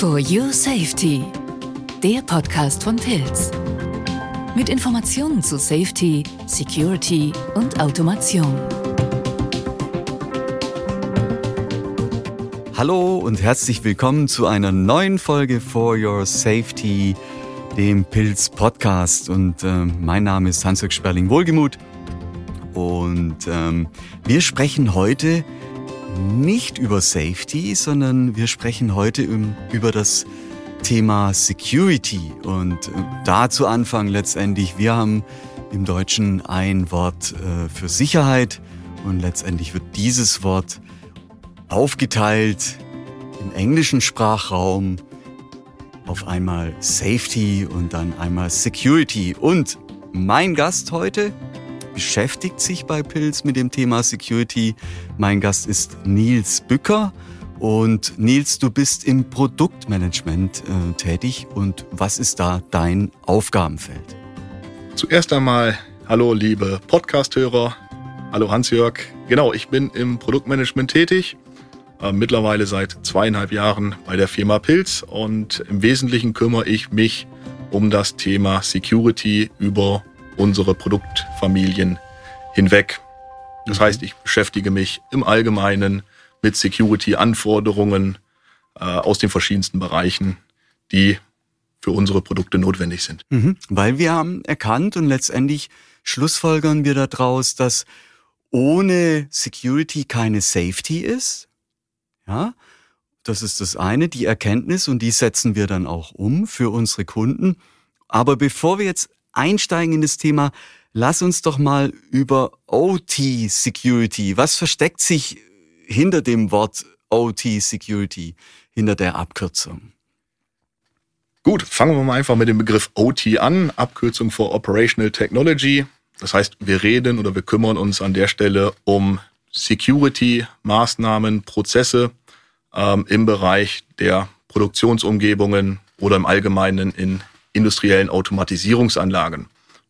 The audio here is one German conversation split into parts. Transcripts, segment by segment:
For Your Safety, der Podcast von Pilz. Mit Informationen zu Safety, Security und Automation. Hallo und herzlich willkommen zu einer neuen Folge For Your Safety, dem Pilz Podcast. Und äh, mein Name ist Hans-Jörg Sperling-Wohlgemuth. Und ähm, wir sprechen heute nicht über Safety, sondern wir sprechen heute über das Thema Security. Und äh, da zu Anfang letztendlich, wir haben im Deutschen ein Wort äh, für Sicherheit und letztendlich wird dieses Wort aufgeteilt im englischen Sprachraum auf einmal Safety und dann einmal Security. Und mein Gast heute beschäftigt sich bei Pilz mit dem Thema Security. Mein Gast ist Nils Bücker. Und Nils, du bist im Produktmanagement äh, tätig. Und was ist da dein Aufgabenfeld? Zuerst einmal, hallo liebe Podcast-Hörer. Hallo Hans-Jörg. Genau, ich bin im Produktmanagement tätig. Äh, mittlerweile seit zweieinhalb Jahren bei der Firma Pilz. Und im Wesentlichen kümmere ich mich um das Thema Security über unsere Produktfamilien hinweg. Das heißt, ich beschäftige mich im Allgemeinen mit Security-Anforderungen äh, aus den verschiedensten Bereichen, die für unsere Produkte notwendig sind. Mhm, weil wir haben erkannt und letztendlich schlussfolgern wir daraus, dass ohne Security keine Safety ist. Ja, das ist das eine, die Erkenntnis und die setzen wir dann auch um für unsere Kunden. Aber bevor wir jetzt einsteigen in das Thema, lass uns doch mal über OT Security. Was versteckt sich hinter dem Wort OT Security, hinter der Abkürzung? Gut, fangen wir mal einfach mit dem Begriff OT an, Abkürzung für Operational Technology. Das heißt, wir reden oder wir kümmern uns an der Stelle um Security-Maßnahmen, Prozesse ähm, im Bereich der Produktionsumgebungen oder im Allgemeinen in industriellen Automatisierungsanlagen.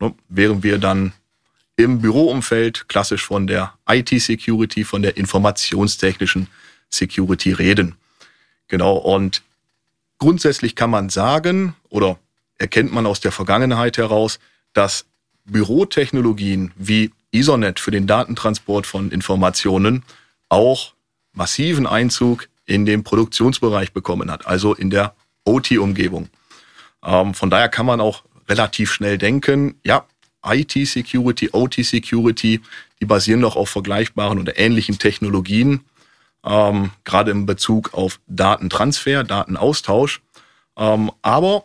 Ne, während wir dann im Büroumfeld klassisch von der IT-Security, von der informationstechnischen Security reden. Genau, und grundsätzlich kann man sagen oder erkennt man aus der Vergangenheit heraus, dass Bürotechnologien wie Ethernet für den Datentransport von Informationen auch massiven Einzug in den Produktionsbereich bekommen hat, also in der OT-Umgebung. Ähm, von daher kann man auch relativ schnell denken, ja, IT-Security, OT-Security, die basieren doch auf vergleichbaren oder ähnlichen Technologien, ähm, gerade im Bezug auf Datentransfer, Datenaustausch. Ähm, aber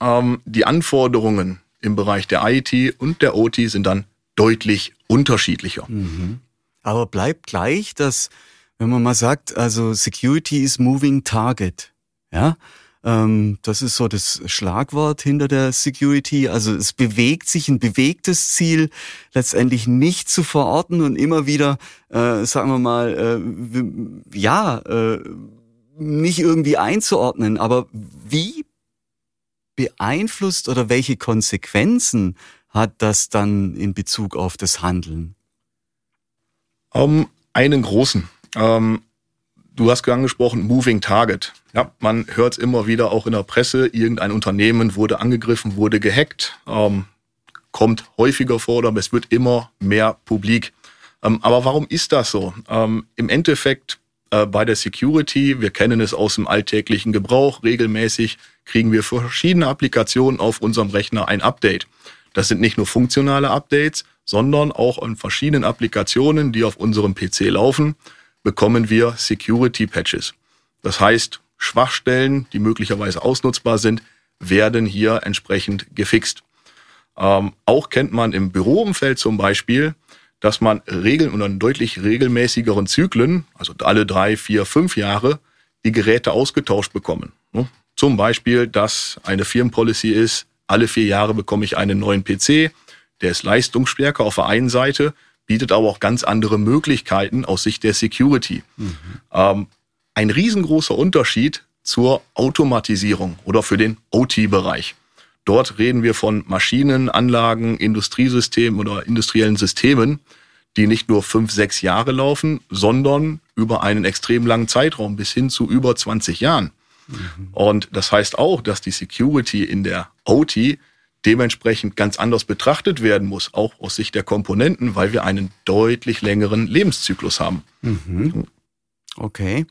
ähm, die Anforderungen im Bereich der IT und der OT sind dann deutlich unterschiedlicher. Mhm. Aber bleibt gleich, dass, wenn man mal sagt, also Security is moving target, ja, ähm, das ist so das Schlagwort hinter der Security. Also es bewegt sich ein bewegtes Ziel letztendlich nicht zu verorten und immer wieder, äh, sagen wir mal, äh, ja, äh, nicht irgendwie einzuordnen. Aber wie beeinflusst oder welche Konsequenzen hat das dann in Bezug auf das Handeln? Um, einen großen. Ähm, Du hast angesprochen, Moving Target. Ja, man hört immer wieder auch in der Presse, irgendein Unternehmen wurde angegriffen, wurde gehackt. Ähm, kommt häufiger vor, aber es wird immer mehr publik. Ähm, aber warum ist das so? Ähm, Im Endeffekt äh, bei der Security, wir kennen es aus dem alltäglichen Gebrauch, regelmäßig kriegen wir verschiedene Applikationen auf unserem Rechner ein Update. Das sind nicht nur funktionale Updates, sondern auch an verschiedenen Applikationen, die auf unserem PC laufen bekommen wir Security Patches. Das heißt, Schwachstellen, die möglicherweise ausnutzbar sind, werden hier entsprechend gefixt. Ähm, auch kennt man im Büroumfeld zum Beispiel, dass man Regeln oder in deutlich regelmäßigeren Zyklen, also alle drei, vier, fünf Jahre, die Geräte ausgetauscht bekommen. Ne? Zum Beispiel, dass eine Firmenpolicy ist, alle vier Jahre bekomme ich einen neuen PC, der ist leistungsstärker auf der einen Seite bietet aber auch ganz andere Möglichkeiten aus Sicht der Security. Mhm. Ähm, ein riesengroßer Unterschied zur Automatisierung oder für den OT-Bereich. Dort reden wir von Maschinen, Anlagen, Industriesystemen oder industriellen Systemen, die nicht nur fünf, sechs Jahre laufen, sondern über einen extrem langen Zeitraum bis hin zu über 20 Jahren. Mhm. Und das heißt auch, dass die Security in der OT dementsprechend ganz anders betrachtet werden muss, auch aus Sicht der Komponenten, weil wir einen deutlich längeren Lebenszyklus haben. Mhm. Okay.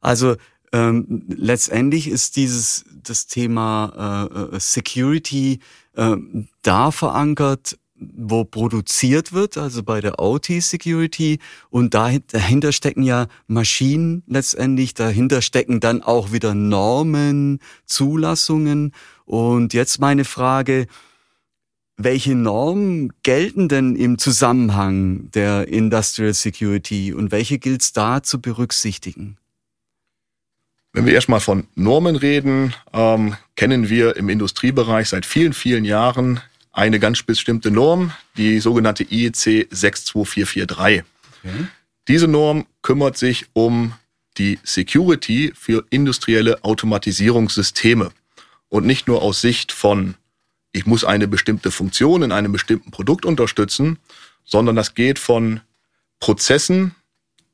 Also ähm, letztendlich ist dieses das Thema äh, äh Security äh, da verankert, wo produziert wird, also bei der OT-Security. Und dahinter stecken ja Maschinen letztendlich, dahinter stecken dann auch wieder Normen, Zulassungen. Und jetzt meine Frage, welche Normen gelten denn im Zusammenhang der Industrial Security und welche gilt es da zu berücksichtigen? Wenn wir erstmal von Normen reden, ähm, kennen wir im Industriebereich seit vielen, vielen Jahren eine ganz bestimmte Norm, die sogenannte IEC 62443. Okay. Diese Norm kümmert sich um die Security für industrielle Automatisierungssysteme und nicht nur aus Sicht von, ich muss eine bestimmte Funktion in einem bestimmten Produkt unterstützen, sondern das geht von Prozessen,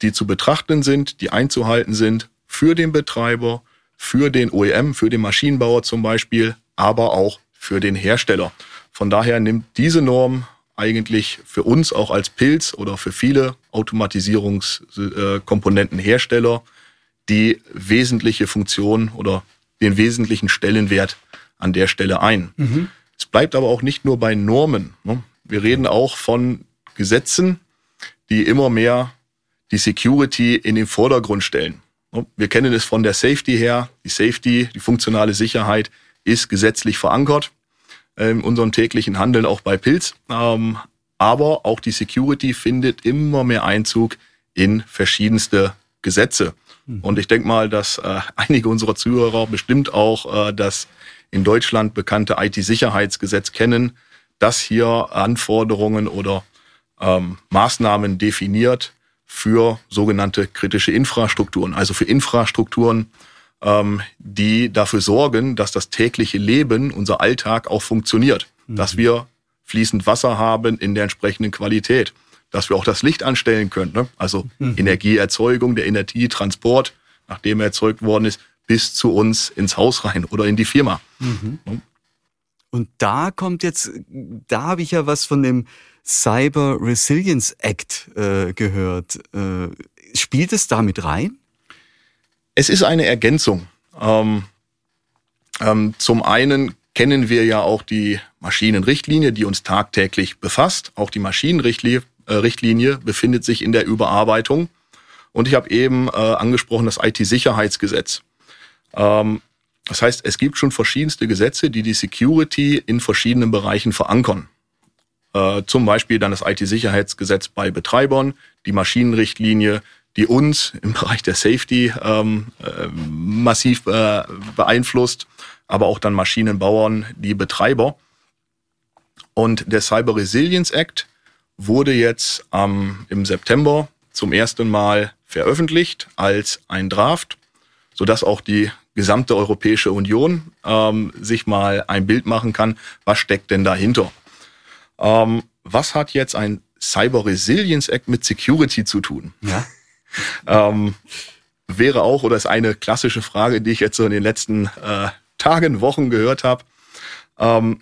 die zu betrachten sind, die einzuhalten sind für den Betreiber, für den OEM, für den Maschinenbauer zum Beispiel, aber auch für den Hersteller. Von daher nimmt diese Norm eigentlich für uns auch als Pilz oder für viele Automatisierungskomponentenhersteller die wesentliche Funktion oder den wesentlichen Stellenwert an der Stelle ein. Mhm. Es bleibt aber auch nicht nur bei Normen. Ne? Wir reden auch von Gesetzen, die immer mehr die Security in den Vordergrund stellen. Ne? Wir kennen es von der Safety her. Die Safety, die funktionale Sicherheit ist gesetzlich verankert in unserem täglichen Handeln auch bei Pilz. Ähm, aber auch die Security findet immer mehr Einzug in verschiedenste Gesetze. Mhm. Und ich denke mal, dass äh, einige unserer Zuhörer bestimmt auch äh, das in Deutschland bekannte IT-Sicherheitsgesetz kennen, das hier Anforderungen oder ähm, Maßnahmen definiert für sogenannte kritische Infrastrukturen, also für Infrastrukturen, ähm, die dafür sorgen, dass das tägliche Leben, unser Alltag auch funktioniert. Mhm. Dass wir fließend Wasser haben in der entsprechenden Qualität. Dass wir auch das Licht anstellen können. Ne? Also mhm. Energieerzeugung, der Energietransport, nachdem er erzeugt worden ist, bis zu uns ins Haus rein oder in die Firma. Mhm. Und da kommt jetzt, da habe ich ja was von dem Cyber Resilience Act äh, gehört. Äh, spielt es damit rein? Es ist eine Ergänzung. Ähm, ähm, zum einen kennen wir ja auch die Maschinenrichtlinie, die uns tagtäglich befasst. Auch die Maschinenrichtlinie äh, befindet sich in der Überarbeitung. Und ich habe eben äh, angesprochen das IT-Sicherheitsgesetz. Ähm, das heißt, es gibt schon verschiedenste Gesetze, die die Security in verschiedenen Bereichen verankern. Äh, zum Beispiel dann das IT-Sicherheitsgesetz bei Betreibern, die Maschinenrichtlinie, die uns im Bereich der Safety ähm, äh, massiv äh, beeinflusst, aber auch dann Maschinenbauern, die Betreiber. Und der Cyber Resilience Act wurde jetzt ähm, im September zum ersten Mal veröffentlicht als ein Draft, sodass auch die gesamte Europäische Union ähm, sich mal ein Bild machen kann, was steckt denn dahinter. Ähm, was hat jetzt ein Cyber Resilience Act mit Security zu tun? Ja ähm, wäre auch oder ist eine klassische Frage, die ich jetzt so in den letzten äh, Tagen, Wochen gehört habe. Ähm,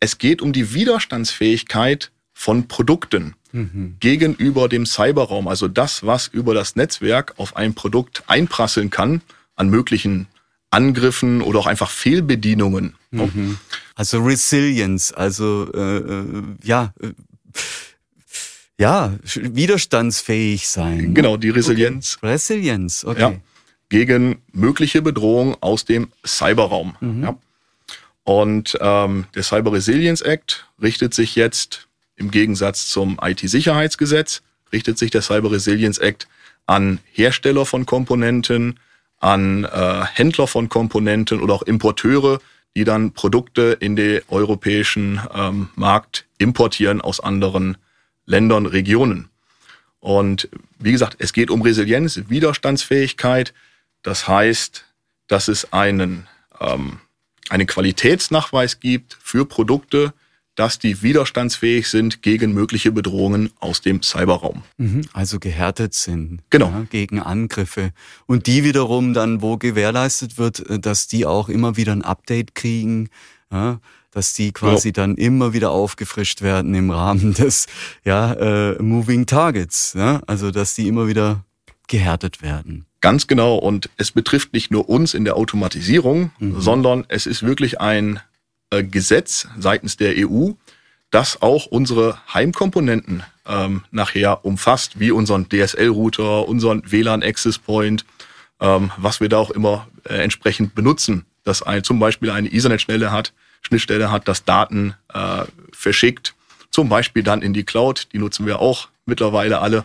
es geht um die Widerstandsfähigkeit von Produkten mhm. gegenüber dem Cyberraum, also das, was über das Netzwerk auf ein Produkt einprasseln kann an möglichen Angriffen oder auch einfach Fehlbedienungen. Mhm. Also Resilience, also äh, äh ja, äh, ja, widerstandsfähig sein. Genau, die Resilienz. Okay. Resilienz, okay. Ja, gegen mögliche Bedrohungen aus dem Cyberraum. Mhm. Ja. Und ähm, der Cyber Resilience Act richtet sich jetzt im Gegensatz zum IT-Sicherheitsgesetz, richtet sich der Cyber Resilience Act an Hersteller von Komponenten, an äh, Händler von Komponenten oder auch Importeure, die dann Produkte in den europäischen ähm, Markt importieren aus anderen Ländern, Regionen. Und wie gesagt, es geht um Resilienz, Widerstandsfähigkeit. Das heißt, dass es einen, ähm, einen Qualitätsnachweis gibt für Produkte, dass die widerstandsfähig sind gegen mögliche Bedrohungen aus dem Cyberraum. Mhm, also gehärtet sind. Genau. Ja, gegen Angriffe. Und die wiederum dann, wo gewährleistet wird, äh, dass die auch immer wieder ein Update kriegen, ja, dass die quasi ja. dann immer wieder aufgefrischt werden im Rahmen des ja, äh, Moving Targets. Ja? Also dass die immer wieder gehärtet werden. Ganz genau. Und es betrifft nicht nur uns in der Automatisierung, mhm. sondern es ist wirklich ein äh, Gesetz seitens der EU, das auch unsere Heimkomponenten ähm, nachher umfasst, wie unseren DSL-Router, unseren WLAN-Access Point, ähm, was wir da auch immer äh, entsprechend benutzen. Dass ein, zum Beispiel eine Ethernet-Schnittstelle hat, Schnittstelle hat, das Daten äh, verschickt, zum Beispiel dann in die Cloud, die nutzen wir auch mittlerweile alle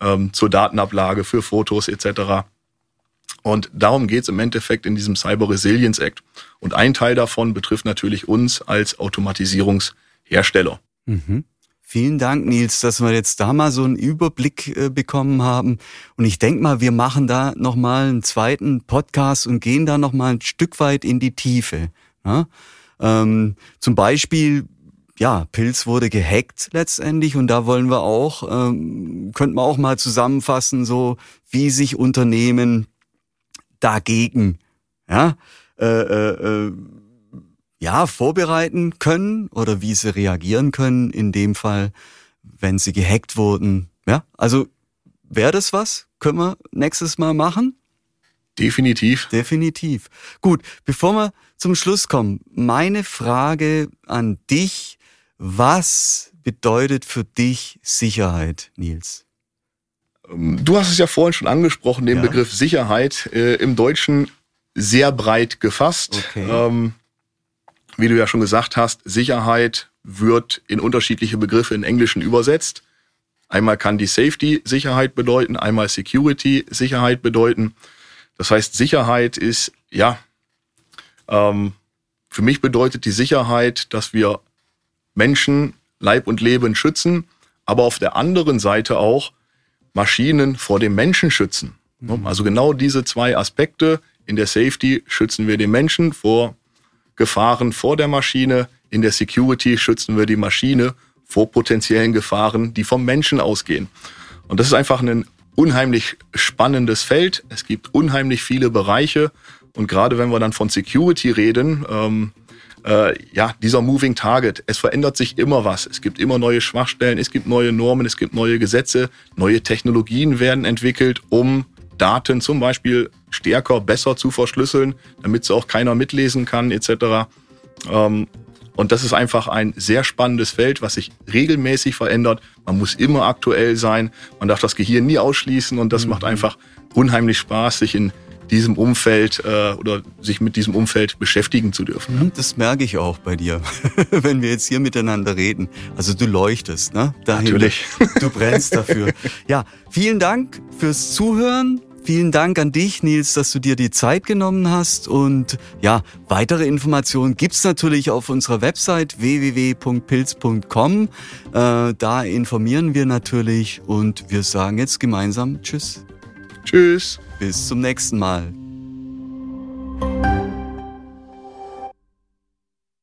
ähm, zur Datenablage für Fotos etc. Und darum geht es im Endeffekt in diesem Cyber Resilience Act. Und ein Teil davon betrifft natürlich uns als Automatisierungshersteller. Mhm. Vielen Dank, Nils, dass wir jetzt da mal so einen Überblick äh, bekommen haben. Und ich denke mal, wir machen da nochmal einen zweiten Podcast und gehen da nochmal ein Stück weit in die Tiefe. Ja? Ähm, zum Beispiel, ja, Pilz wurde gehackt letztendlich und da wollen wir auch, ähm, könnten wir auch mal zusammenfassen, so wie sich Unternehmen dagegen, ja, äh, äh, äh, ja, vorbereiten können oder wie sie reagieren können in dem Fall, wenn sie gehackt wurden. Ja, also wäre das was? Können wir nächstes Mal machen? Definitiv. Definitiv. Gut, bevor wir zum Schluss kommen, meine Frage an dich, was bedeutet für dich Sicherheit, Nils? Ähm, du hast es ja vorhin schon angesprochen, den ja. Begriff Sicherheit äh, im Deutschen sehr breit gefasst. Okay. Ähm, wie du ja schon gesagt hast, Sicherheit wird in unterschiedliche Begriffe in Englischen übersetzt. Einmal kann die Safety Sicherheit bedeuten, einmal Security Sicherheit bedeuten. Das heißt, Sicherheit ist, ja, ähm, für mich bedeutet die Sicherheit, dass wir Menschen, Leib und Leben schützen, aber auf der anderen Seite auch Maschinen vor dem Menschen schützen. Mhm. Also genau diese zwei Aspekte. In der Safety schützen wir den Menschen vor Gefahren vor der Maschine. In der Security schützen wir die Maschine vor potenziellen Gefahren, die vom Menschen ausgehen. Und das ist einfach ein unheimlich spannendes Feld. Es gibt unheimlich viele Bereiche. Und gerade wenn wir dann von Security reden, ähm, äh, ja, dieser Moving Target, es verändert sich immer was. Es gibt immer neue Schwachstellen, es gibt neue Normen, es gibt neue Gesetze, neue Technologien werden entwickelt, um Daten zum Beispiel stärker, besser zu verschlüsseln, damit sie auch keiner mitlesen kann, etc. Ähm, und das ist einfach ein sehr spannendes Feld, was sich regelmäßig verändert. Man muss immer aktuell sein. Man darf das Gehirn nie ausschließen und das mhm. macht einfach unheimlich Spaß, sich in diesem Umfeld äh, oder sich mit diesem Umfeld beschäftigen zu dürfen. Mhm, das merke ich auch bei dir, wenn wir jetzt hier miteinander reden. Also du leuchtest, ne? Dahinter. Natürlich. Du brennst dafür. Ja, vielen Dank fürs Zuhören. Vielen Dank an dich, Nils, dass du dir die Zeit genommen hast. Und ja, weitere Informationen gibt's natürlich auf unserer Website www.pilz.com. Äh, da informieren wir natürlich und wir sagen jetzt gemeinsam Tschüss. Tschüss. Bis zum nächsten Mal.